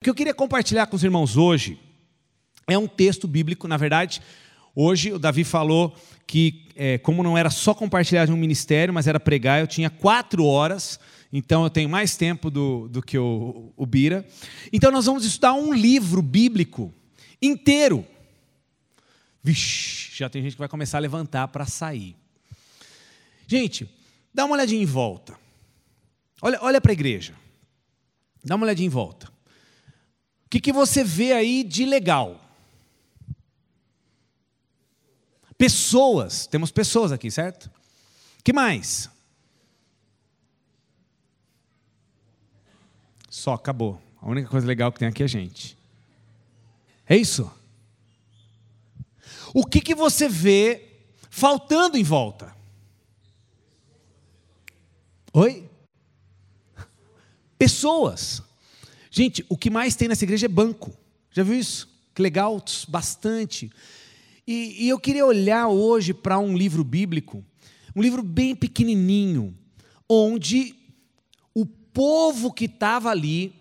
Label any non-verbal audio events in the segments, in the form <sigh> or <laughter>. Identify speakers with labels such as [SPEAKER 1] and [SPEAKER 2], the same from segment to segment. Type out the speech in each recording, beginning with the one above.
[SPEAKER 1] O que eu queria compartilhar com os irmãos hoje é um texto bíblico, na verdade. Hoje o Davi falou que, é, como não era só compartilhar de um ministério, mas era pregar, eu tinha quatro horas, então eu tenho mais tempo do, do que o, o Bira. Então nós vamos estudar um livro bíblico inteiro. Vixe, já tem gente que vai começar a levantar para sair. Gente, dá uma olhadinha em volta. Olha, olha para a igreja. Dá uma olhadinha em volta que, que você vê aí de legal? Pessoas, temos pessoas aqui, certo? que mais? Só, acabou. A única coisa legal que tem aqui é a gente. É isso? O que, que você vê faltando em volta? Oi? <laughs> Pessoas. Gente, o que mais tem nessa igreja é banco. Já viu isso? Que legal, bastante. E, e eu queria olhar hoje para um livro bíblico, um livro bem pequenininho, onde o povo que estava ali,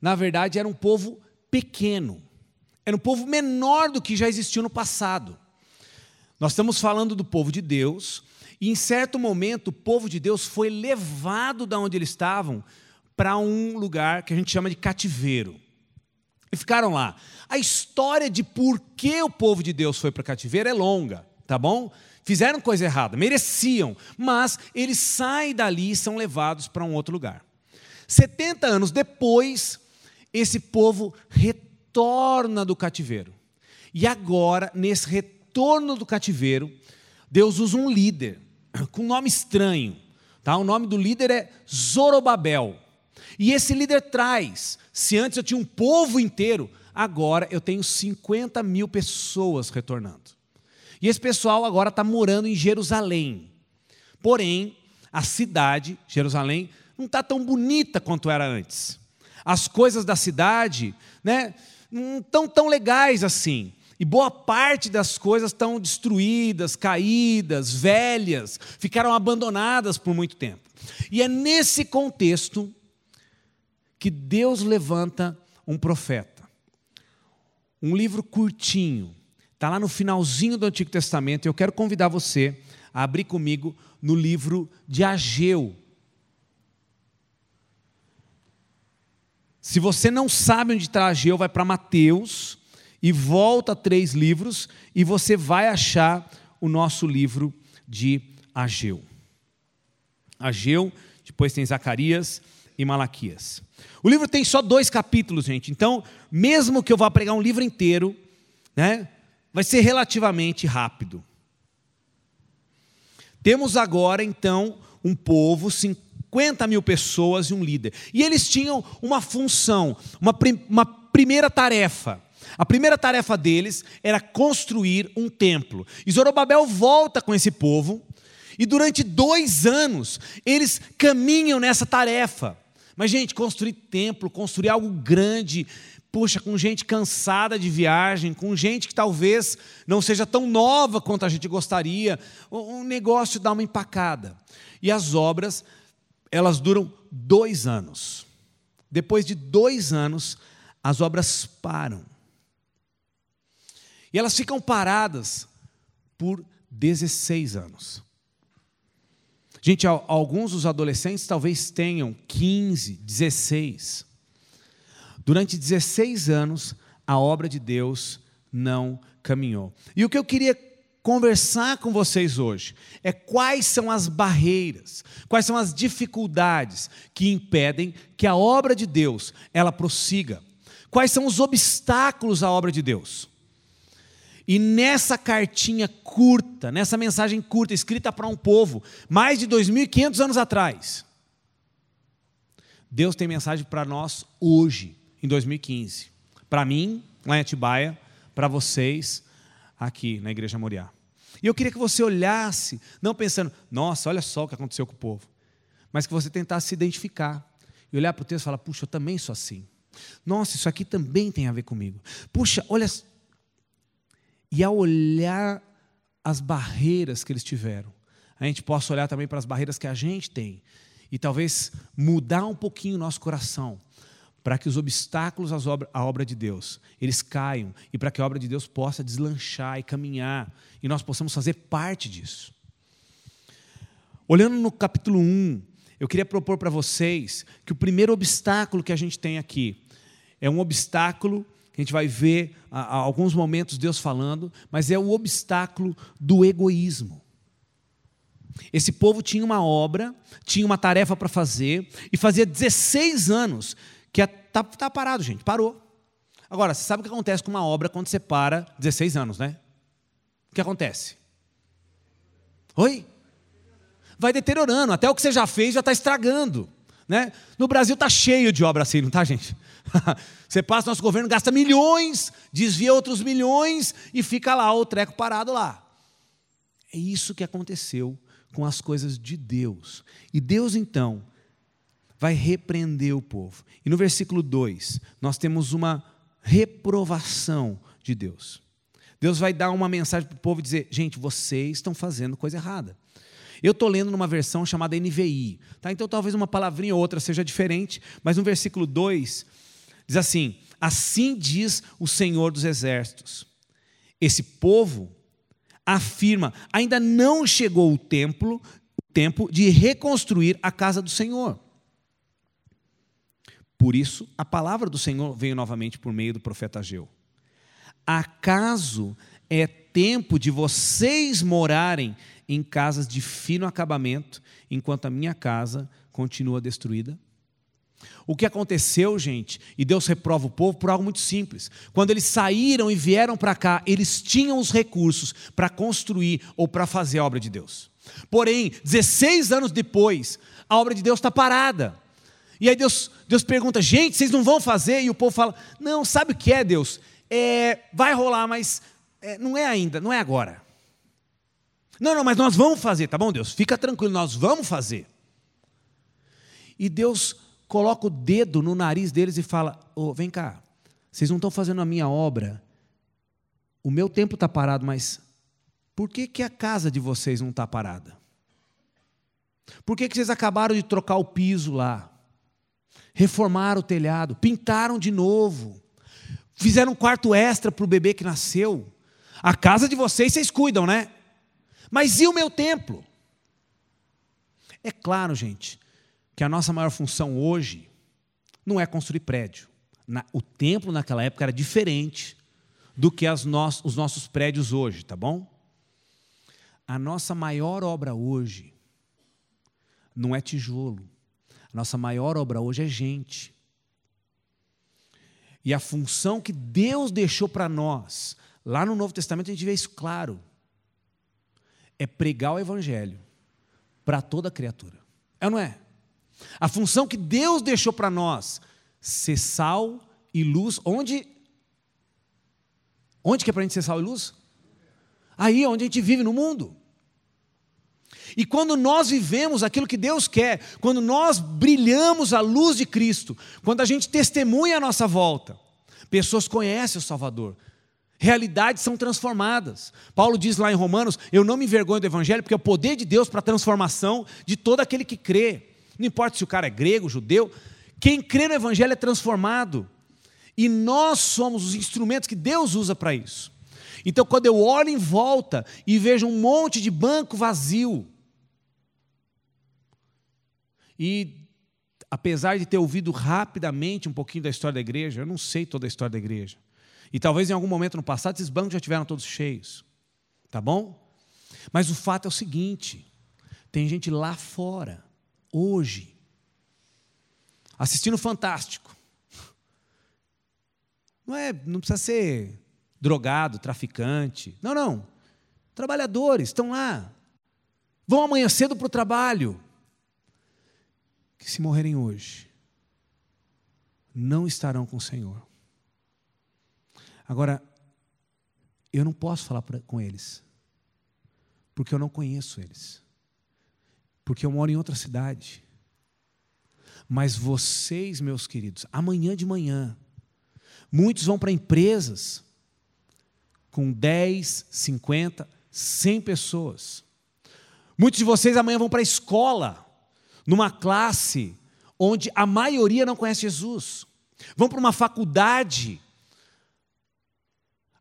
[SPEAKER 1] na verdade, era um povo pequeno. Era um povo menor do que já existiu no passado. Nós estamos falando do povo de Deus, e em certo momento o povo de Deus foi levado da onde eles estavam para um lugar que a gente chama de cativeiro. E ficaram lá. A história de por que o povo de Deus foi para cativeiro é longa, tá bom? Fizeram coisa errada, mereciam, mas eles saem dali e são levados para um outro lugar. 70 anos depois, esse povo retorna do cativeiro. E agora, nesse retorno do cativeiro, Deus usa um líder com um nome estranho. Tá? O nome do líder é Zorobabel. E esse líder traz. Se antes eu tinha um povo inteiro, agora eu tenho 50 mil pessoas retornando. E esse pessoal agora está morando em Jerusalém. Porém, a cidade, Jerusalém, não está tão bonita quanto era antes. As coisas da cidade né, não estão tão legais assim. E boa parte das coisas estão destruídas, caídas, velhas, ficaram abandonadas por muito tempo. E é nesse contexto que Deus levanta um profeta. Um livro curtinho, está lá no finalzinho do Antigo Testamento, e eu quero convidar você a abrir comigo no livro de Ageu. Se você não sabe onde está Ageu, vai para Mateus e volta três livros e você vai achar o nosso livro de Ageu. Ageu, depois tem Zacarias e Malaquias. O livro tem só dois capítulos, gente. Então, mesmo que eu vá pregar um livro inteiro, né, vai ser relativamente rápido. Temos agora, então, um povo, 50 mil pessoas e um líder. E eles tinham uma função, uma, prim uma primeira tarefa. A primeira tarefa deles era construir um templo. E Zorobabel volta com esse povo, e durante dois anos eles caminham nessa tarefa. Mas, gente, construir templo, construir algo grande, puxa, com gente cansada de viagem, com gente que talvez não seja tão nova quanto a gente gostaria, um negócio dá uma empacada. E as obras, elas duram dois anos. Depois de dois anos, as obras param. E elas ficam paradas por 16 anos. Gente, alguns dos adolescentes talvez tenham 15, 16. Durante 16 anos, a obra de Deus não caminhou. E o que eu queria conversar com vocês hoje é quais são as barreiras, quais são as dificuldades que impedem que a obra de Deus ela prossiga. Quais são os obstáculos à obra de Deus? E nessa cartinha curta, nessa mensagem curta, escrita para um povo, mais de 2.500 anos atrás, Deus tem mensagem para nós hoje, em 2015. Para mim, lá em Atibaia, para vocês, aqui na Igreja Moriá. E eu queria que você olhasse, não pensando, nossa, olha só o que aconteceu com o povo, mas que você tentasse se identificar e olhar para o texto e falar, puxa, eu também sou assim. Nossa, isso aqui também tem a ver comigo. Puxa, olha, e ao olhar as barreiras que eles tiveram, a gente possa olhar também para as barreiras que a gente tem e talvez mudar um pouquinho o nosso coração para que os obstáculos à obra de Deus, eles caiam e para que a obra de Deus possa deslanchar e caminhar e nós possamos fazer parte disso. Olhando no capítulo 1, eu queria propor para vocês que o primeiro obstáculo que a gente tem aqui é um obstáculo a gente vai ver a, alguns momentos Deus falando, mas é o obstáculo do egoísmo. Esse povo tinha uma obra, tinha uma tarefa para fazer, e fazia 16 anos que está tá parado, gente, parou. Agora, você sabe o que acontece com uma obra quando você para 16 anos, né? O que acontece? Oi? Vai deteriorando, até o que você já fez já está estragando. Né? No Brasil está cheio de obra assim, não está, gente? <laughs> você passa, nosso governo gasta milhões, desvia outros milhões e fica lá o treco parado lá. É isso que aconteceu com as coisas de Deus. E Deus, então, vai repreender o povo. E no versículo 2, nós temos uma reprovação de Deus. Deus vai dar uma mensagem para o povo e dizer: gente, vocês estão fazendo coisa errada. Eu estou lendo numa versão chamada NVI, tá? então talvez uma palavrinha ou outra seja diferente, mas no versículo 2 diz assim: Assim diz o Senhor dos Exércitos. Esse povo afirma: ainda não chegou o templo, o tempo de reconstruir a casa do Senhor. Por isso, a palavra do Senhor veio novamente por meio do profeta Ageu. Acaso é tempo de vocês morarem em casas de fino acabamento, enquanto a minha casa continua destruída? O que aconteceu, gente, e Deus reprova o povo por algo muito simples. Quando eles saíram e vieram para cá, eles tinham os recursos para construir ou para fazer a obra de Deus. Porém, 16 anos depois, a obra de Deus está parada. E aí Deus, Deus pergunta, gente, vocês não vão fazer? E o povo fala, não, sabe o que é, Deus? É, vai rolar, mas é, não é ainda, não é agora. Não, não, mas nós vamos fazer, tá bom, Deus? Fica tranquilo, nós vamos fazer. E Deus coloca o dedo no nariz deles e fala: oh, vem cá, vocês não estão fazendo a minha obra, o meu tempo está parado, mas por que, que a casa de vocês não está parada? Por que, que vocês acabaram de trocar o piso lá? Reformaram o telhado, pintaram de novo, fizeram um quarto extra para o bebê que nasceu. A casa de vocês vocês cuidam, né? Mas e o meu templo? É claro, gente, que a nossa maior função hoje não é construir prédio. Na, o templo naquela época era diferente do que no, os nossos prédios hoje, tá bom? A nossa maior obra hoje não é tijolo. A nossa maior obra hoje é gente. E a função que Deus deixou para nós, lá no Novo Testamento a gente vê isso claro, é pregar o Evangelho para toda criatura. É ou não é? A função que Deus deixou para nós, ser sal e luz, onde? Onde que é para a gente ser sal e luz? Aí onde a gente vive no mundo. E quando nós vivemos aquilo que Deus quer, quando nós brilhamos a luz de Cristo, quando a gente testemunha a nossa volta, pessoas conhecem o Salvador, realidades são transformadas. Paulo diz lá em Romanos: Eu não me envergonho do Evangelho, porque é o poder de Deus para a transformação de todo aquele que crê. Não importa se o cara é grego, judeu, quem crê no Evangelho é transformado. E nós somos os instrumentos que Deus usa para isso. Então, quando eu olho em volta e vejo um monte de banco vazio, e apesar de ter ouvido rapidamente um pouquinho da história da igreja, eu não sei toda a história da igreja. E talvez em algum momento no passado esses bancos já estiveram todos cheios. Tá bom? Mas o fato é o seguinte: tem gente lá fora hoje, assistindo Fantástico. Não é, não precisa ser drogado, traficante. Não, não. Trabalhadores estão lá. Vão amanhã cedo para o trabalho. Que se morrerem hoje, não estarão com o Senhor. Agora, eu não posso falar pra, com eles, porque eu não conheço eles porque eu moro em outra cidade. Mas vocês, meus queridos, amanhã de manhã, muitos vão para empresas com 10, 50, 100 pessoas. Muitos de vocês amanhã vão para a escola, numa classe onde a maioria não conhece Jesus. vão para uma faculdade.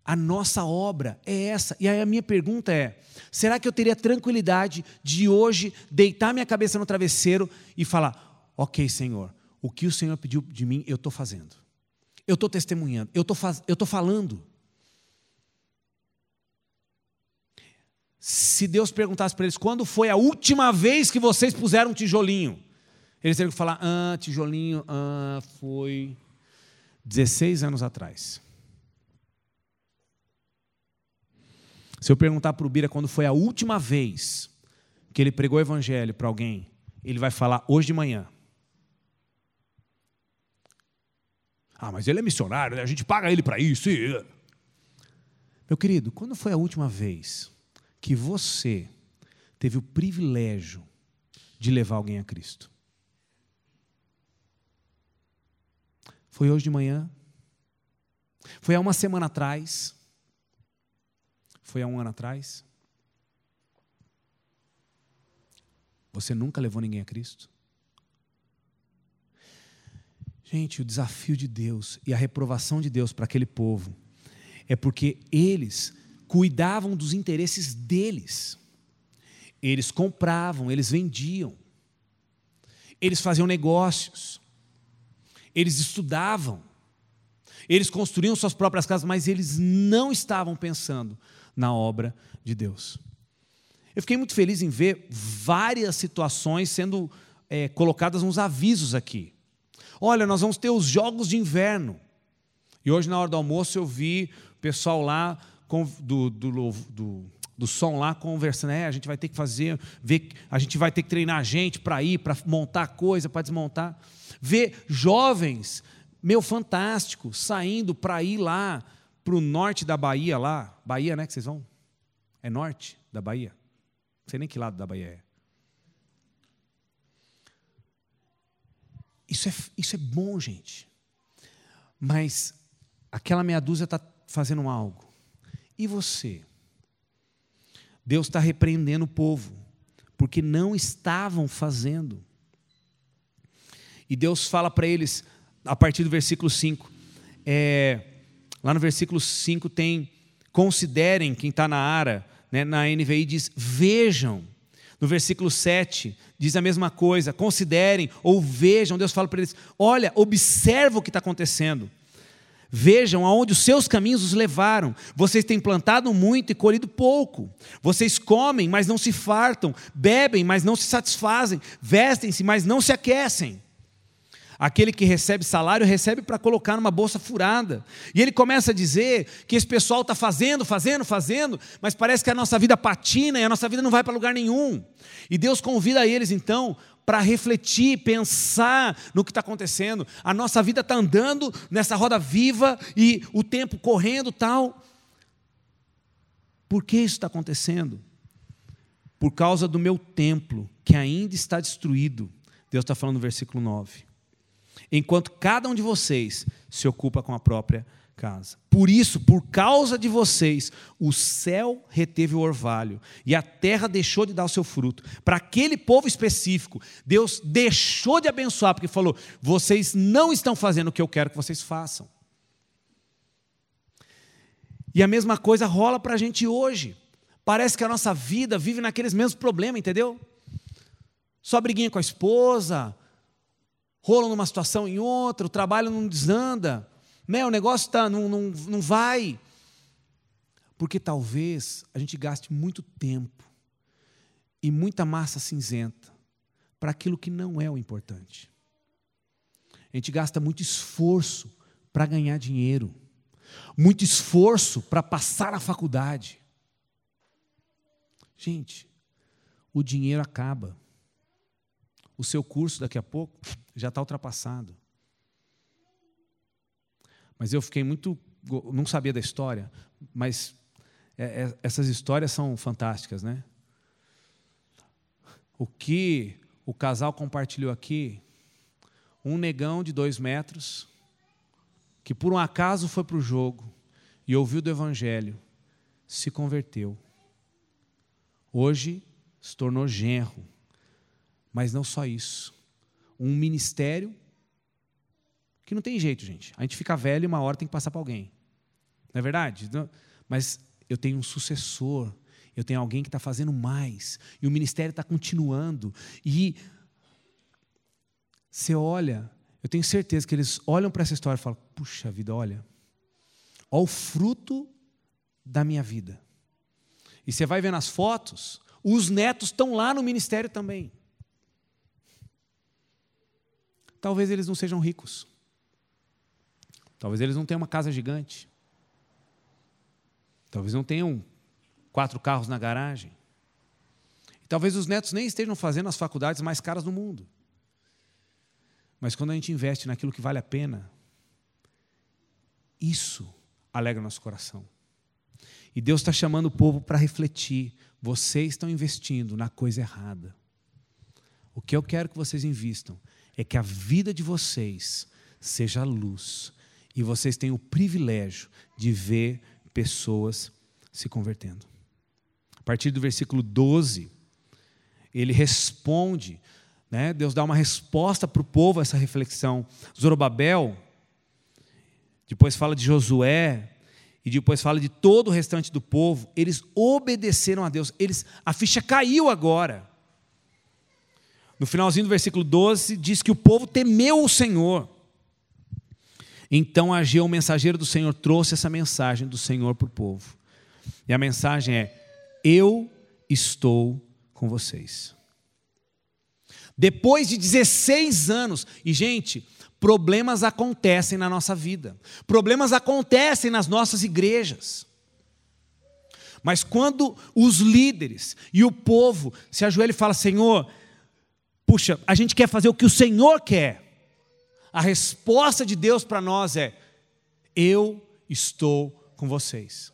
[SPEAKER 1] A nossa obra é essa. E aí a minha pergunta é: será que eu teria tranquilidade de hoje deitar minha cabeça no travesseiro e falar, ok, Senhor, o que o Senhor pediu de mim, eu estou fazendo. Eu estou testemunhando, eu estou faz... falando. Se Deus perguntasse para eles quando foi a última vez que vocês puseram um tijolinho, eles teriam que falar: ah, tijolinho, ah, foi 16 anos atrás. Se eu perguntar para o Bira quando foi a última vez que ele pregou o evangelho para alguém, ele vai falar hoje de manhã. Ah, mas ele é missionário, né? a gente paga ele para isso. Meu querido, quando foi a última vez que você teve o privilégio de levar alguém a Cristo? Foi hoje de manhã? Foi há uma semana atrás? Foi há um ano atrás? Você nunca levou ninguém a Cristo? Gente, o desafio de Deus e a reprovação de Deus para aquele povo é porque eles cuidavam dos interesses deles. Eles compravam, eles vendiam, eles faziam negócios, eles estudavam, eles construíam suas próprias casas, mas eles não estavam pensando na obra de Deus. Eu fiquei muito feliz em ver várias situações sendo é, colocadas uns avisos aqui. Olha, nós vamos ter os jogos de inverno. E hoje, na hora do almoço, eu vi o pessoal lá do, do, do, do som lá conversando. É, a gente vai ter que fazer, ver, a gente vai ter que treinar a gente para ir, para montar coisa, para desmontar. Ver jovens, meu, fantástico, saindo para ir lá para o norte da Bahia, lá. Bahia, né, que vocês vão? É norte da Bahia? Não sei nem que lado da Bahia é. Isso é, isso é bom, gente. Mas aquela meia dúzia está fazendo algo. E você? Deus está repreendendo o povo, porque não estavam fazendo. E Deus fala para eles, a partir do versículo 5, é, lá no versículo 5 tem, considerem, quem está na Ara, né, na NVI diz, vejam. No versículo 7, diz a mesma coisa, considerem ou vejam, Deus fala para eles: olha, observa o que está acontecendo. Vejam aonde os seus caminhos os levaram. Vocês têm plantado muito e colhido pouco. Vocês comem, mas não se fartam. Bebem, mas não se satisfazem. Vestem-se, mas não se aquecem. Aquele que recebe salário recebe para colocar numa bolsa furada. E ele começa a dizer que esse pessoal está fazendo, fazendo, fazendo, mas parece que a nossa vida patina e a nossa vida não vai para lugar nenhum. E Deus convida eles então para refletir, pensar no que está acontecendo. A nossa vida está andando nessa roda viva e o tempo correndo tal. Por que isso está acontecendo? Por causa do meu templo, que ainda está destruído. Deus está falando no versículo 9 enquanto cada um de vocês se ocupa com a própria casa. Por isso, por causa de vocês, o céu reteve o orvalho e a terra deixou de dar o seu fruto. Para aquele povo específico, Deus deixou de abençoar, porque falou: vocês não estão fazendo o que eu quero que vocês façam. E a mesma coisa rola para a gente hoje. Parece que a nossa vida vive naqueles mesmos problemas, entendeu? Só briguinha com a esposa, rolam numa situação em outra, o trabalho não desanda, né? o negócio tá, não, não, não vai. Porque talvez a gente gaste muito tempo e muita massa cinzenta para aquilo que não é o importante. A gente gasta muito esforço para ganhar dinheiro, muito esforço para passar na faculdade. Gente, o dinheiro acaba o seu curso daqui a pouco já está ultrapassado. Mas eu fiquei muito. Não sabia da história, mas é, é, essas histórias são fantásticas, né? O que o casal compartilhou aqui, um negão de dois metros, que por um acaso foi para o jogo e ouviu do Evangelho, se converteu. Hoje se tornou genro mas não só isso. Um ministério Que não tem jeito, gente. A gente fica velho e uma hora tem que passar para alguém. Não é verdade? Mas eu tenho um sucessor, eu tenho alguém que está fazendo mais, e o ministério está continuando. E você olha, eu tenho certeza que eles olham para essa história e falam: puxa vida, olha, olha o fruto da minha vida. E você vai ver nas fotos, os netos estão lá no ministério também. Talvez eles não sejam ricos. Talvez eles não tenham uma casa gigante. Talvez não tenham quatro carros na garagem. E talvez os netos nem estejam fazendo as faculdades mais caras do mundo. Mas quando a gente investe naquilo que vale a pena, isso alegra nosso coração. E Deus está chamando o povo para refletir. Vocês estão investindo na coisa errada. O que eu quero que vocês invistam é que a vida de vocês seja luz e vocês tenham o privilégio de ver pessoas se convertendo. A partir do versículo 12, ele responde, né? Deus dá uma resposta para o povo a essa reflexão. Zorobabel, depois fala de Josué, e depois fala de todo o restante do povo, eles obedeceram a Deus. Eles, a ficha caiu agora. No finalzinho do versículo 12, diz que o povo temeu o Senhor. Então Ageu, o mensageiro do Senhor, trouxe essa mensagem do Senhor para o povo. E a mensagem é: Eu estou com vocês. Depois de 16 anos, e gente, problemas acontecem na nossa vida, problemas acontecem nas nossas igrejas. Mas quando os líderes e o povo se ajoelham e falam: Senhor, puxa, a gente quer fazer o que o Senhor quer. A resposta de Deus para nós é: Eu estou com vocês.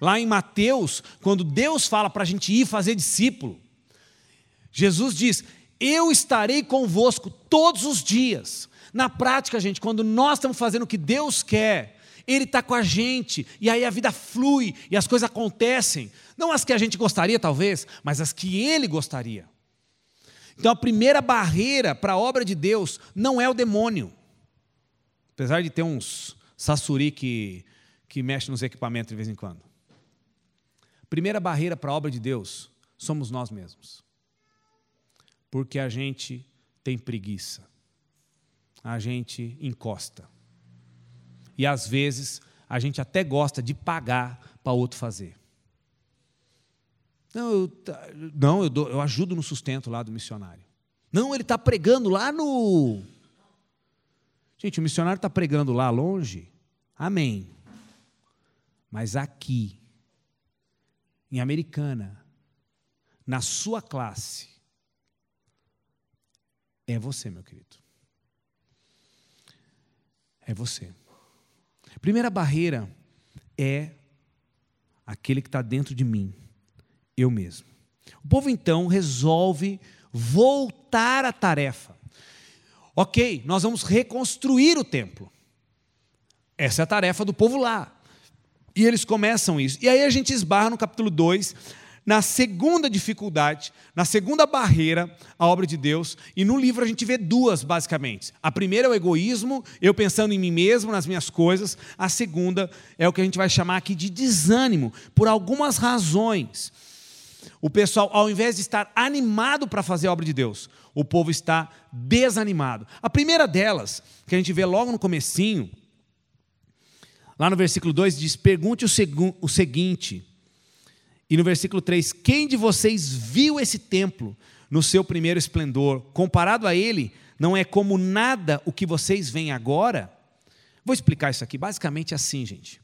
[SPEAKER 1] Lá em Mateus, quando Deus fala para a gente ir fazer discípulo, Jesus diz: Eu estarei convosco todos os dias. Na prática, gente, quando nós estamos fazendo o que Deus quer, Ele está com a gente, e aí a vida flui e as coisas acontecem. Não as que a gente gostaria, talvez, mas as que Ele gostaria. Então a primeira barreira para a obra de Deus não é o demônio. Apesar de ter uns sassuri que, que mexe nos equipamentos de vez em quando. Primeira barreira para a obra de Deus somos nós mesmos. Porque a gente tem preguiça. A gente encosta. E às vezes a gente até gosta de pagar para outro fazer. Não, eu, não eu, dou, eu ajudo no sustento lá do missionário. Não, ele está pregando lá no. Gente, o missionário está pregando lá longe. Amém. Mas aqui, em Americana, na sua classe, é você, meu querido. É você. Primeira barreira é aquele que está dentro de mim eu mesmo. O povo então resolve voltar à tarefa. Ok, nós vamos reconstruir o templo. Essa é a tarefa do povo lá. E eles começam isso. E aí a gente esbarra no capítulo 2, na segunda dificuldade, na segunda barreira à obra de Deus. E no livro a gente vê duas, basicamente. A primeira é o egoísmo, eu pensando em mim mesmo, nas minhas coisas. A segunda é o que a gente vai chamar aqui de desânimo, por algumas razões o pessoal, ao invés de estar animado para fazer a obra de Deus, o povo está desanimado. A primeira delas, que a gente vê logo no comecinho, lá no versículo 2 diz: "Pergunte o, o seguinte". E no versículo 3: "Quem de vocês viu esse templo no seu primeiro esplendor? Comparado a ele, não é como nada o que vocês veem agora?" Vou explicar isso aqui, basicamente assim, gente.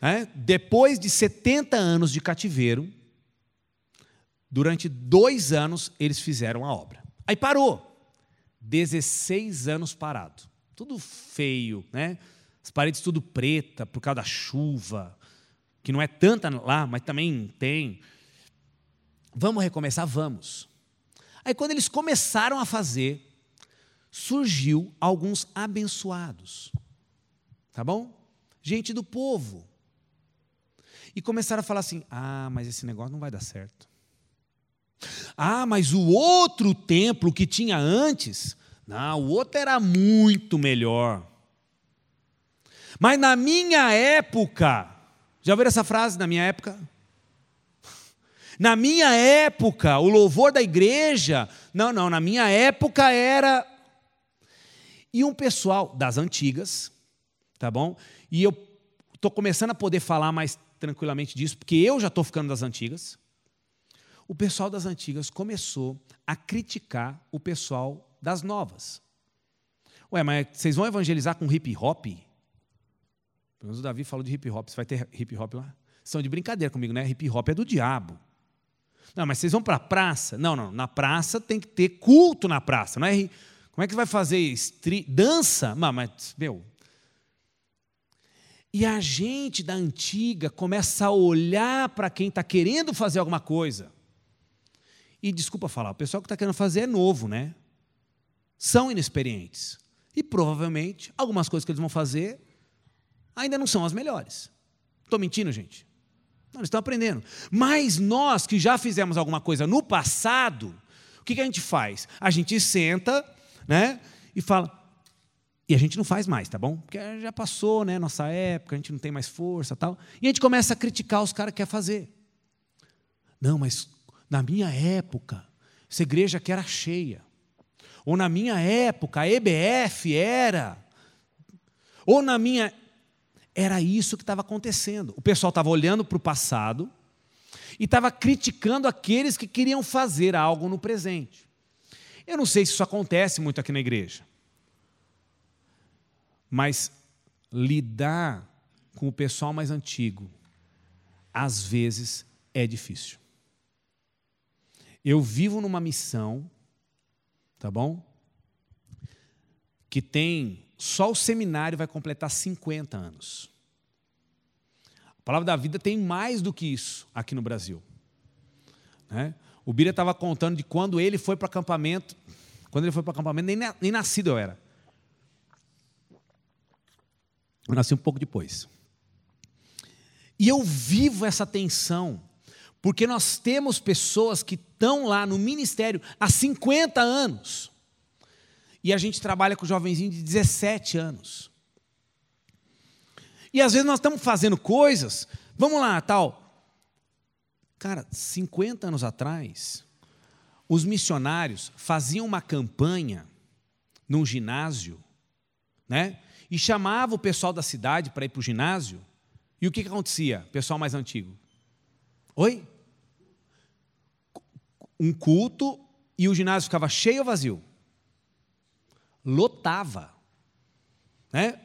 [SPEAKER 1] É? Depois de 70 anos de cativeiro, Durante dois anos eles fizeram a obra. Aí parou. 16 anos parado. Tudo feio, né? As paredes tudo preta por causa da chuva, que não é tanta lá, mas também tem. Vamos recomeçar? Vamos. Aí quando eles começaram a fazer, surgiu alguns abençoados. Tá bom? Gente do povo. E começaram a falar assim: "Ah, mas esse negócio não vai dar certo". Ah, mas o outro templo que tinha antes Não, o outro era muito melhor. Mas na minha época, já ouviram essa frase? Na minha época? <laughs> Na minha época, o louvor da igreja, não, não, na minha época era. E um pessoal das antigas, tá bom? E eu estou começando a poder falar mais tranquilamente disso, porque eu já estou ficando das antigas. O pessoal das antigas começou a criticar o pessoal das novas. Ué, mas vocês vão evangelizar com hip hop? Pelo menos o Davi falou de hip hop. Você vai ter hip hop lá? São de brincadeira comigo, né? Hip hop é do diabo. Não, mas vocês vão para a praça? Não, não. Na praça tem que ter culto na praça. Não é? Como é que vai fazer estri... dança? Mas, mas, meu. E a gente da antiga começa a olhar para quem está querendo fazer alguma coisa. E desculpa falar, o pessoal que está querendo fazer é novo, né? São inexperientes. E provavelmente algumas coisas que eles vão fazer ainda não são as melhores. Estou mentindo, gente? Não, eles estão aprendendo. Mas nós que já fizemos alguma coisa no passado, o que, que a gente faz? A gente senta né, e fala. E a gente não faz mais, tá bom? Porque já passou, né? Nossa época, a gente não tem mais força tal. E a gente começa a criticar os caras que quer fazer. Não, mas na minha época, essa igreja aqui era cheia. Ou na minha época, a EBF era. Ou na minha era isso que estava acontecendo. O pessoal estava olhando para o passado e estava criticando aqueles que queriam fazer algo no presente. Eu não sei se isso acontece muito aqui na igreja, mas lidar com o pessoal mais antigo, às vezes, é difícil. Eu vivo numa missão, tá bom? Que tem só o seminário vai completar 50 anos. A palavra da vida tem mais do que isso aqui no Brasil. Né? O Bira estava contando de quando ele foi para acampamento. Quando ele foi para acampamento, nem, nem nascido eu era. Eu nasci um pouco depois. E eu vivo essa tensão, porque nós temos pessoas que estão lá no ministério há 50 anos. E a gente trabalha com jovenzinho de 17 anos. E às vezes nós estamos fazendo coisas, vamos lá, tal. Cara, 50 anos atrás, os missionários faziam uma campanha num ginásio, né? E chamava o pessoal da cidade para ir para o ginásio. E o que, que acontecia, pessoal mais antigo? Oi? Um culto e o ginásio ficava cheio ou vazio? lotava. Né?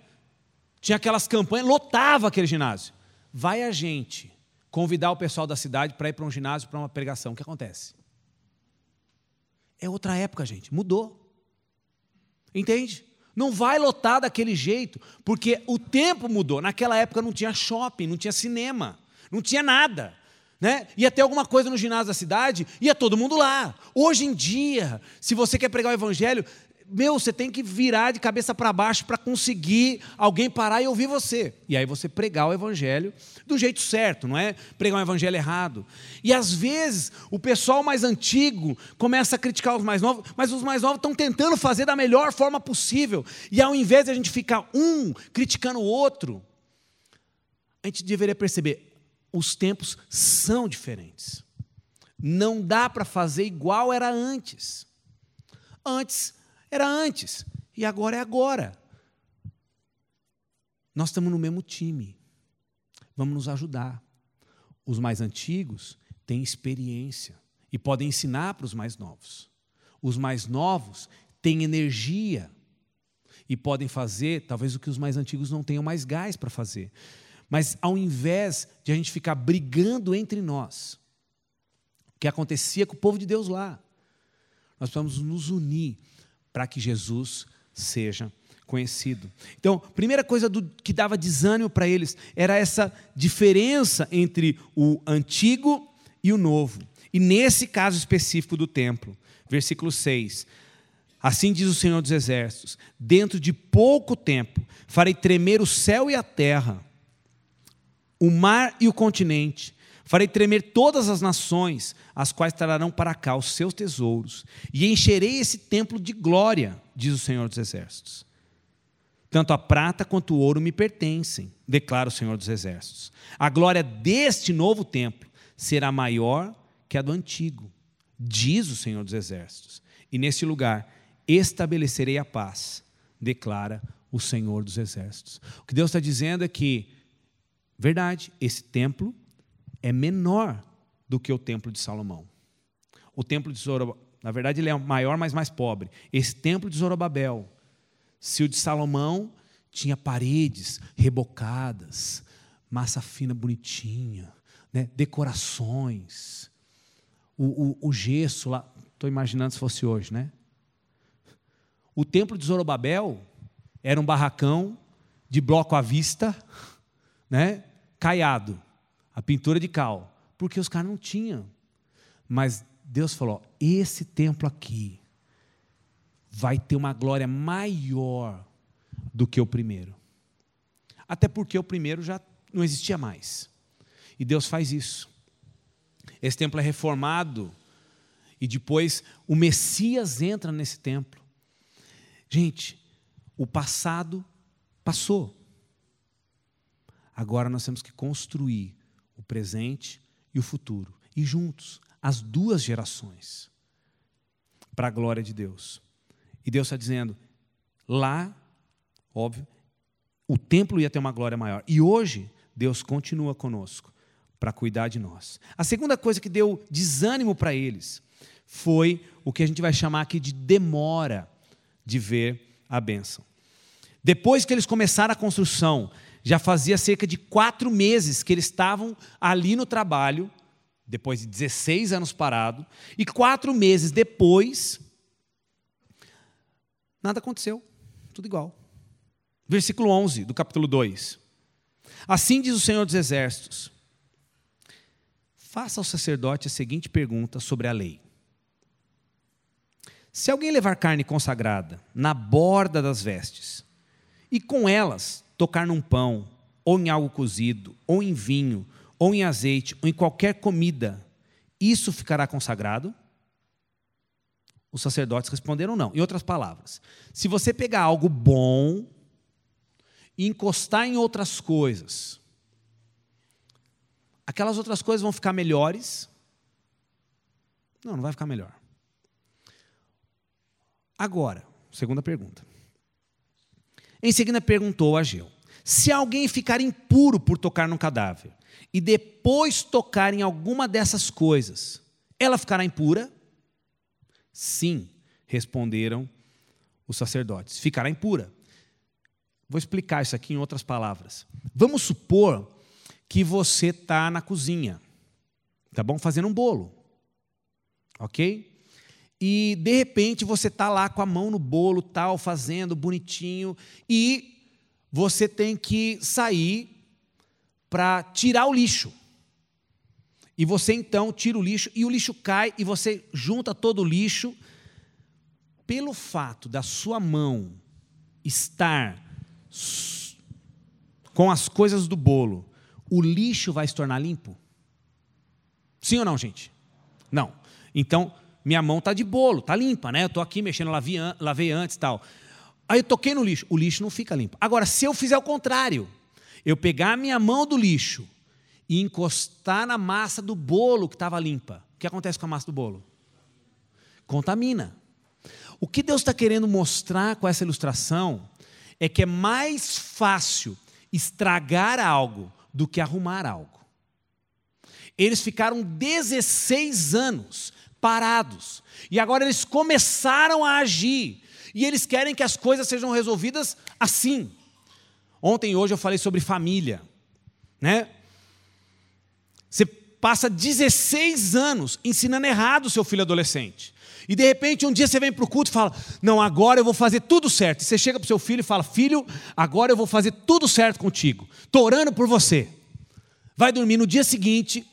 [SPEAKER 1] Tinha aquelas campanhas, lotava aquele ginásio. Vai a gente convidar o pessoal da cidade para ir para um ginásio para uma pregação. O que acontece? É outra época, gente. Mudou. Entende? Não vai lotar daquele jeito, porque o tempo mudou. Naquela época não tinha shopping, não tinha cinema, não tinha nada. Né? Ia ter alguma coisa no ginásio da cidade, ia todo mundo lá. Hoje em dia, se você quer pregar o evangelho, meu, você tem que virar de cabeça para baixo para conseguir alguém parar e ouvir você. E aí você pregar o evangelho do jeito certo, não é pregar um evangelho errado. E às vezes o pessoal mais antigo começa a criticar os mais novos, mas os mais novos estão tentando fazer da melhor forma possível. E ao invés de a gente ficar um criticando o outro, a gente deveria perceber: os tempos são diferentes. Não dá para fazer igual era antes. Antes era antes e agora é agora. Nós estamos no mesmo time. Vamos nos ajudar. Os mais antigos têm experiência e podem ensinar para os mais novos. Os mais novos têm energia e podem fazer talvez o que os mais antigos não tenham mais gás para fazer. Mas ao invés de a gente ficar brigando entre nós, o que acontecia com o povo de Deus lá, nós precisamos nos unir para que Jesus seja conhecido. Então, primeira coisa do, que dava desânimo para eles era essa diferença entre o antigo e o novo. E nesse caso específico do templo, versículo 6. Assim diz o Senhor dos Exércitos: dentro de pouco tempo farei tremer o céu e a terra, o mar e o continente, Farei tremer todas as nações, as quais trarão para cá os seus tesouros, e encherei esse templo de glória, diz o Senhor dos Exércitos. Tanto a prata quanto o ouro me pertencem, declara o Senhor dos Exércitos. A glória deste novo templo será maior que a do antigo, diz o Senhor dos Exércitos. E nesse lugar estabelecerei a paz, declara o Senhor dos Exércitos. O que Deus está dizendo é que, verdade, esse templo é menor do que o templo de Salomão. O templo de Zorobabel, na verdade, ele é maior, mas mais pobre. Esse templo de Zorobabel se o de Salomão tinha paredes rebocadas, massa fina bonitinha, né? decorações, o, o, o gesso lá, estou imaginando se fosse hoje, né? O templo de Zorobabel era um barracão de bloco à vista, né? Caiado, a pintura de cal, porque os caras não tinham. Mas Deus falou: esse templo aqui vai ter uma glória maior do que o primeiro. Até porque o primeiro já não existia mais. E Deus faz isso. Esse templo é reformado e depois o Messias entra nesse templo. Gente, o passado passou. Agora nós temos que construir o presente e o futuro. E juntos, as duas gerações, para a glória de Deus. E Deus está dizendo: lá, óbvio, o templo ia ter uma glória maior. E hoje, Deus continua conosco para cuidar de nós. A segunda coisa que deu desânimo para eles foi o que a gente vai chamar aqui de demora de ver a bênção. Depois que eles começaram a construção, já fazia cerca de quatro meses que eles estavam ali no trabalho, depois de 16 anos parado, e quatro meses depois, Nada aconteceu, tudo igual. Versículo 11 do capítulo 2. Assim diz o Senhor dos Exércitos: Faça ao sacerdote a seguinte pergunta sobre a lei. Se alguém levar carne consagrada na borda das vestes, e com elas tocar num pão, ou em algo cozido, ou em vinho, ou em azeite, ou em qualquer comida, isso ficará consagrado? Os sacerdotes responderam não. Em outras palavras, se você pegar algo bom e encostar em outras coisas, aquelas outras coisas vão ficar melhores? Não, não vai ficar melhor. Agora, segunda pergunta. Em seguida perguntou a Geu: se alguém ficar impuro por tocar num cadáver e depois tocar em alguma dessas coisas, ela ficará impura? Sim, responderam os sacerdotes. Ficará impura. Vou explicar isso aqui em outras palavras. Vamos supor que você está na cozinha, tá bom? Fazendo um bolo, ok? E de repente você está lá com a mão no bolo, tal, fazendo bonitinho, e você tem que sair para tirar o lixo. E você então tira o lixo e o lixo cai e você junta todo o lixo. Pelo fato da sua mão estar com as coisas do bolo, o lixo vai se tornar limpo? Sim ou não, gente? Não. Então, minha mão está de bolo, está limpa, né? Eu estou aqui mexendo, lavei, lavei antes e tal. Aí eu toquei no lixo, o lixo não fica limpo. Agora, se eu fizer o contrário, eu pegar a minha mão do lixo e encostar na massa do bolo que estava limpa. O que acontece com a massa do bolo? Contamina. O que Deus está querendo mostrar com essa ilustração é que é mais fácil estragar algo do que arrumar algo. Eles ficaram 16 anos parados e agora eles começaram a agir e eles querem que as coisas sejam resolvidas assim. Ontem e hoje eu falei sobre família, né? Você passa 16 anos ensinando errado o seu filho adolescente. E de repente um dia você vem para o culto e fala: Não, agora eu vou fazer tudo certo. E você chega para o seu filho e fala: Filho, agora eu vou fazer tudo certo contigo. Estou orando por você. Vai dormir no dia seguinte,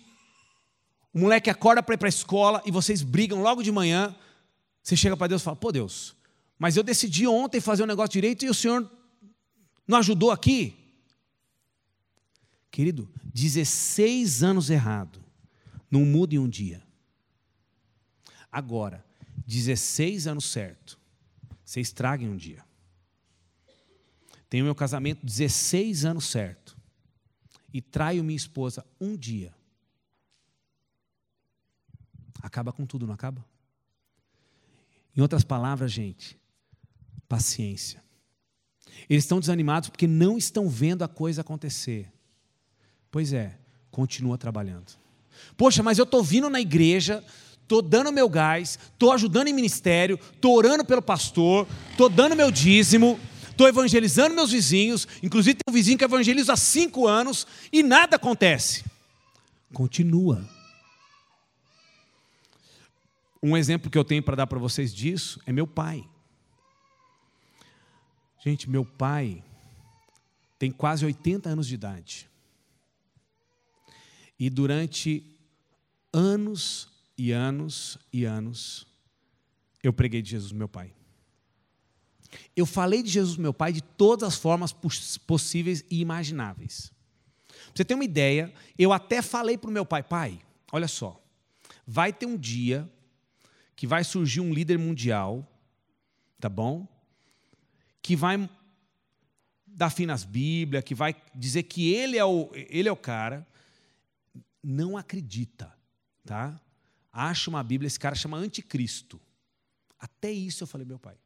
[SPEAKER 1] o moleque acorda para ir para a escola e vocês brigam logo de manhã. Você chega para Deus e fala: Pô, Deus, mas eu decidi ontem fazer um negócio direito e o Senhor não ajudou aqui. Querido, 16 anos errado não muda em um dia. Agora, 16 anos certo, você estraga em um dia. Tenho meu casamento 16 anos certo e traio minha esposa um dia. Acaba com tudo, não acaba? Em outras palavras, gente, paciência. Eles estão desanimados porque não estão vendo a coisa acontecer. Pois é, continua trabalhando. Poxa, mas eu estou vindo na igreja, estou dando meu gás, estou ajudando em ministério, estou orando pelo pastor, estou dando meu dízimo, estou evangelizando meus vizinhos, inclusive tem um vizinho que evangeliza há cinco anos e nada acontece. Continua. Um exemplo que eu tenho para dar para vocês disso é meu pai. Gente, meu pai tem quase 80 anos de idade. E durante anos e anos e anos, eu preguei de Jesus, meu pai. Eu falei de Jesus, meu pai, de todas as formas possíveis e imagináveis. Pra você ter uma ideia, eu até falei para o meu pai: pai, olha só, vai ter um dia que vai surgir um líder mundial, tá bom? Que vai dar fim nas Bíblias, que vai dizer que ele é o, ele é o cara, não acredita, tá? Acha uma Bíblia, esse cara chama anticristo. Até isso eu falei, meu pai.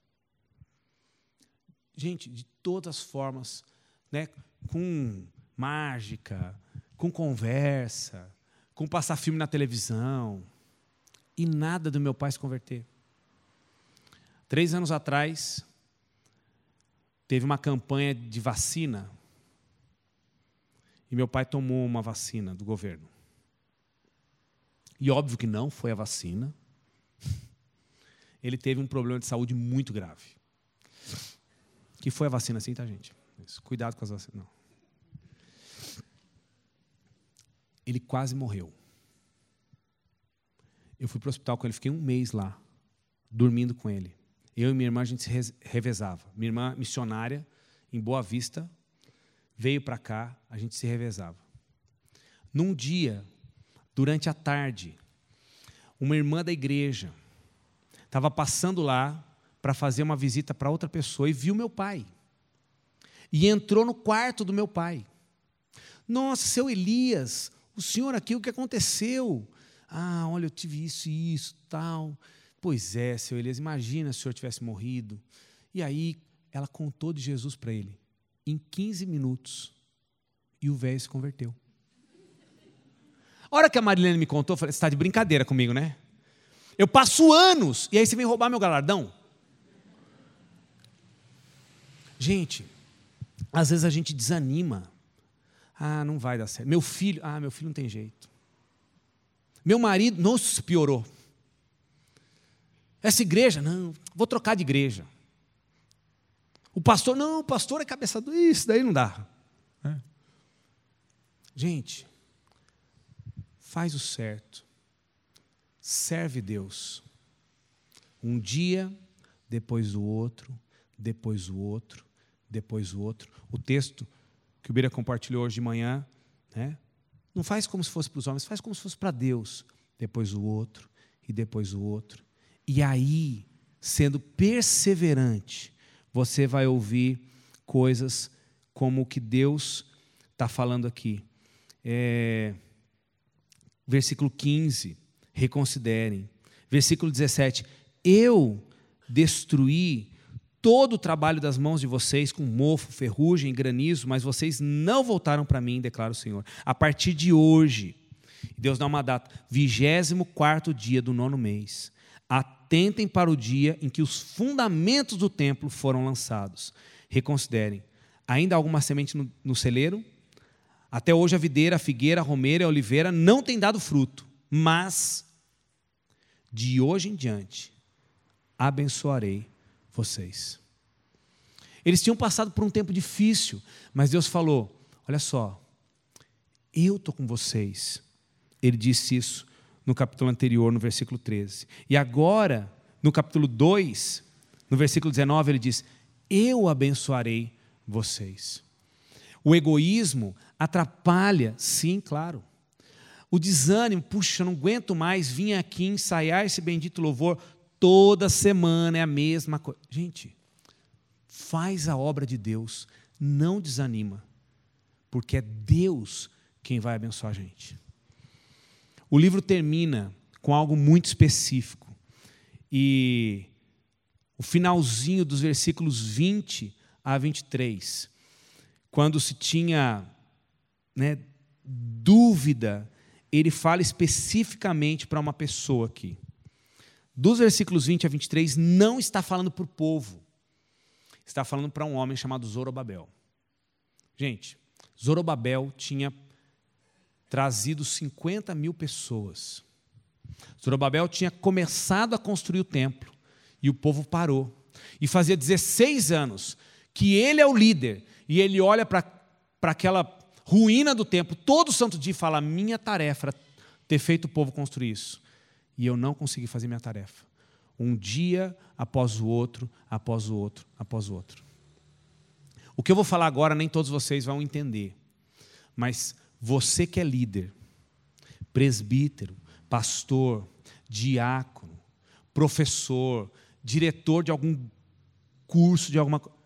[SPEAKER 1] Gente, de todas as formas, né, com mágica, com conversa, com passar filme na televisão, e nada do meu pai se converter. Três anos atrás, teve uma campanha de vacina e meu pai tomou uma vacina do governo. E óbvio que não foi a vacina. Ele teve um problema de saúde muito grave. Que foi a vacina assim, tá, gente? Cuidado com as vacinas. Não. Ele quase morreu. Eu fui para o hospital com ele, fiquei um mês lá, dormindo com ele. Eu e minha irmã, a gente se revezava. Minha irmã, missionária, em Boa Vista, veio para cá, a gente se revezava. Num dia, durante a tarde, uma irmã da igreja estava passando lá para fazer uma visita para outra pessoa e viu meu pai. E entrou no quarto do meu pai. Nossa, seu Elias, o senhor aqui, o que aconteceu? Ah, olha, eu tive isso e isso, tal. Pois é, seu Elias, imagina se o senhor tivesse morrido. E aí ela contou de Jesus para ele, em 15 minutos. E o velho se converteu. A hora que a Marilene me contou, eu falei: você está de brincadeira comigo, né? Eu passo anos e aí você vem roubar meu galardão? Gente, às vezes a gente desanima. Ah, não vai dar certo. Meu filho, ah, meu filho não tem jeito. Meu marido, nossa, piorou. Essa igreja, não, vou trocar de igreja. O pastor, não, o pastor é cabeça do isso, daí não dá. É. Gente, faz o certo, serve Deus. Um dia, depois o outro, depois o outro, depois o outro. O texto que o Bira compartilhou hoje de manhã, né? Não faz como se fosse para os homens, faz como se fosse para Deus. Depois o outro, e depois o outro. E aí, sendo perseverante, você vai ouvir coisas como o que Deus está falando aqui. É, versículo 15, reconsiderem. Versículo 17, eu destruí todo o trabalho das mãos de vocês com mofo, ferrugem, granizo, mas vocês não voltaram para mim, declara o Senhor. A partir de hoje, Deus dá uma data, 24 dia do nono mês. Atentem para o dia em que os fundamentos do templo foram lançados. Reconsiderem. Ainda há alguma semente no, no celeiro? Até hoje a videira, a figueira, a romeira e a oliveira não têm dado fruto, mas de hoje em diante abençoarei vocês. Eles tinham passado por um tempo difícil, mas Deus falou: Olha só, eu estou com vocês. Ele disse isso no capítulo anterior, no versículo 13. E agora, no capítulo 2, no versículo 19, ele diz: Eu abençoarei vocês. O egoísmo atrapalha, sim, claro. o desânimo, puxa, eu não aguento mais vir aqui ensaiar esse bendito louvor toda semana, é a mesma coisa. Gente, faz a obra de Deus, não desanima, porque é Deus quem vai abençoar a gente. O livro termina com algo muito específico. E o finalzinho dos versículos 20 a 23, quando se tinha né, dúvida, ele fala especificamente para uma pessoa aqui. Dos versículos 20 a 23, não está falando para o povo, está falando para um homem chamado Zorobabel. Gente, Zorobabel tinha trazido 50 mil pessoas. Zorobabel tinha começado a construir o templo e o povo parou. E fazia 16 anos que ele é o líder e ele olha para aquela ruína do templo todo santo dia e fala: Minha tarefa era ter feito o povo construir isso. E eu não consegui fazer minha tarefa. Um dia após o outro, após o outro, após o outro. O que eu vou falar agora, nem todos vocês vão entender. Mas você que é líder, presbítero, pastor, diácono, professor, diretor de algum curso, de alguma coisa,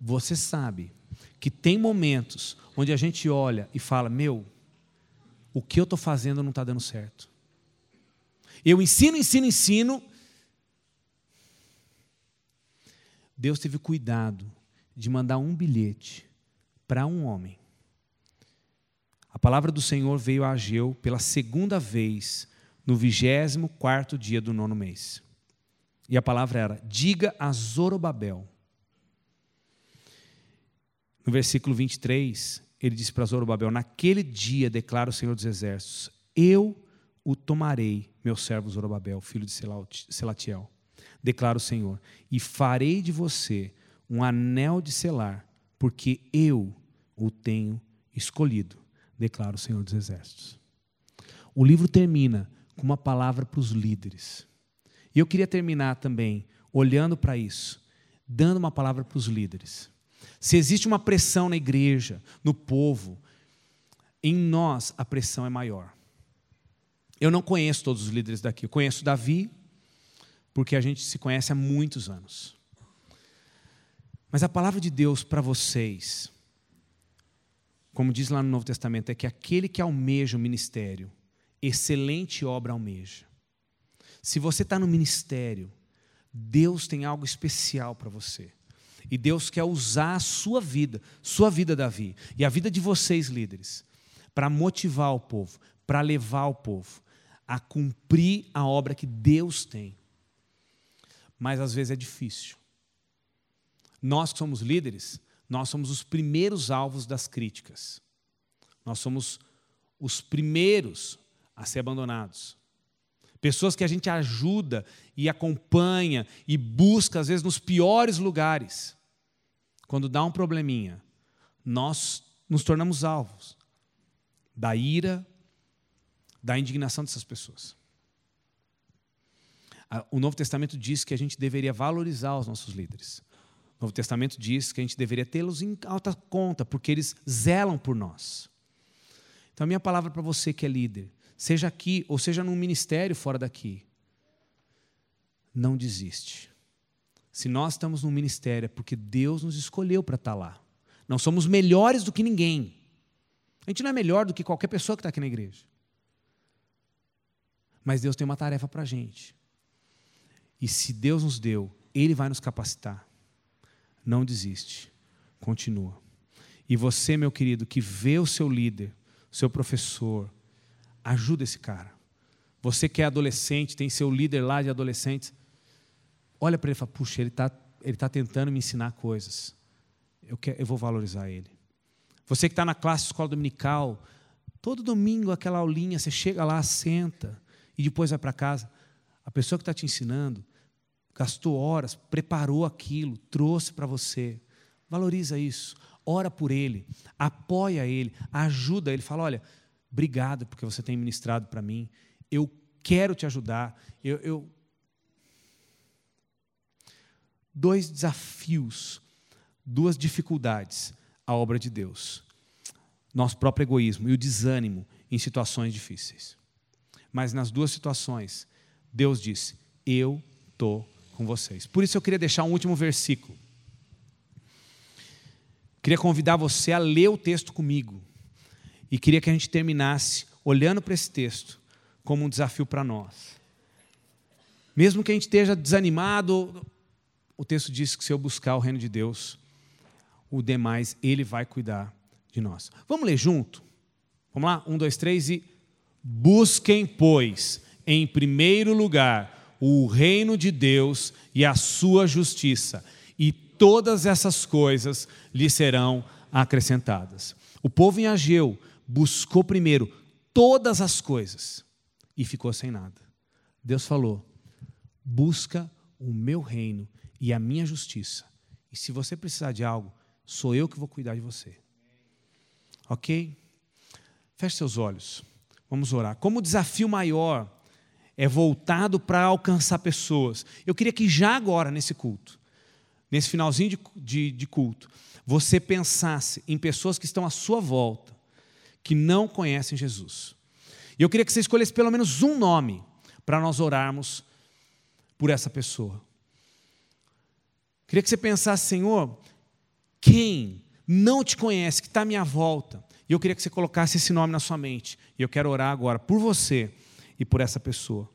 [SPEAKER 1] você sabe que tem momentos onde a gente olha e fala: Meu, o que eu estou fazendo não está dando certo. Eu ensino, ensino, ensino. Deus teve cuidado de mandar um bilhete para um homem. A palavra do Senhor veio a Ageu pela segunda vez no vigésimo quarto dia do nono mês. E a palavra era: diga a Zorobabel. No versículo 23, ele disse para Zorobabel: Naquele dia, declara o Senhor dos Exércitos, eu o tomarei, meu servo Zorobabel, filho de Selatiel, declara o Senhor, e farei de você um anel de selar, porque eu o tenho escolhido, declara o Senhor dos Exércitos. O livro termina com uma palavra para os líderes. E eu queria terminar também olhando para isso, dando uma palavra para os líderes. Se existe uma pressão na igreja, no povo, em nós a pressão é maior. Eu não conheço todos os líderes daqui. Eu conheço Davi, porque a gente se conhece há muitos anos. Mas a palavra de Deus para vocês, como diz lá no Novo Testamento, é que aquele que almeja o ministério, excelente obra almeja. Se você está no ministério, Deus tem algo especial para você. E Deus quer usar a sua vida, sua vida, Davi, e a vida de vocês, líderes, para motivar o povo, para levar o povo a cumprir a obra que Deus tem. Mas às vezes é difícil. Nós que somos líderes, nós somos os primeiros alvos das críticas. Nós somos os primeiros a ser abandonados. Pessoas que a gente ajuda e acompanha e busca, às vezes, nos piores lugares. Quando dá um probleminha, nós nos tornamos alvos da ira, da indignação dessas pessoas. O Novo Testamento diz que a gente deveria valorizar os nossos líderes. O Novo Testamento diz que a gente deveria tê-los em alta conta, porque eles zelam por nós. Então, a minha palavra para você que é líder, seja aqui ou seja num ministério fora daqui, não desiste. Se nós estamos num ministério é porque Deus nos escolheu para estar lá. Não somos melhores do que ninguém. A gente não é melhor do que qualquer pessoa que está aqui na igreja. Mas Deus tem uma tarefa para a gente. E se Deus nos deu, Ele vai nos capacitar. Não desiste. Continua. E você, meu querido, que vê o seu líder, seu professor, Ajuda esse cara. Você que é adolescente, tem seu líder lá de adolescentes, olha para ele e fala: puxa, ele está ele tá tentando me ensinar coisas. Eu, quero, eu vou valorizar ele. Você que está na classe escola dominical, todo domingo aquela aulinha, você chega lá, senta e depois vai para casa. A pessoa que está te ensinando gastou horas, preparou aquilo, trouxe para você. Valoriza isso. Ora por ele, apoia ele, ajuda ele. Fala: olha, Obrigado porque você tem ministrado para mim. Eu quero te ajudar. Eu, eu... Dois desafios, duas dificuldades à obra de Deus. nosso próprio egoísmo e o desânimo em situações difíceis. Mas nas duas situações, Deus disse: Eu estou com vocês. Por isso eu queria deixar um último versículo. Queria convidar você a ler o texto comigo. E queria que a gente terminasse olhando para esse texto como um desafio para nós. Mesmo que a gente esteja desanimado, o texto diz que se eu buscar o reino de Deus, o demais Ele vai cuidar de nós. Vamos ler junto? Vamos lá? Um, dois, três e. Busquem, pois, em primeiro lugar, o reino de Deus e a sua justiça, e todas essas coisas lhe serão acrescentadas. O povo em Ageu buscou primeiro todas as coisas e ficou sem nada. Deus falou: busca o meu reino e a minha justiça. E se você precisar de algo, sou eu que vou cuidar de você. Ok? Feche seus olhos. Vamos orar. Como o desafio maior é voltado para alcançar pessoas, eu queria que já agora, nesse culto, nesse finalzinho de, de, de culto, você pensasse em pessoas que estão à sua volta, que não conhecem Jesus. E eu queria que você escolhesse pelo menos um nome para nós orarmos por essa pessoa. Queria que você pensasse, Senhor, quem não te conhece, que está à minha volta, e eu queria que você colocasse esse nome na sua mente. E eu quero orar agora por você e por essa pessoa.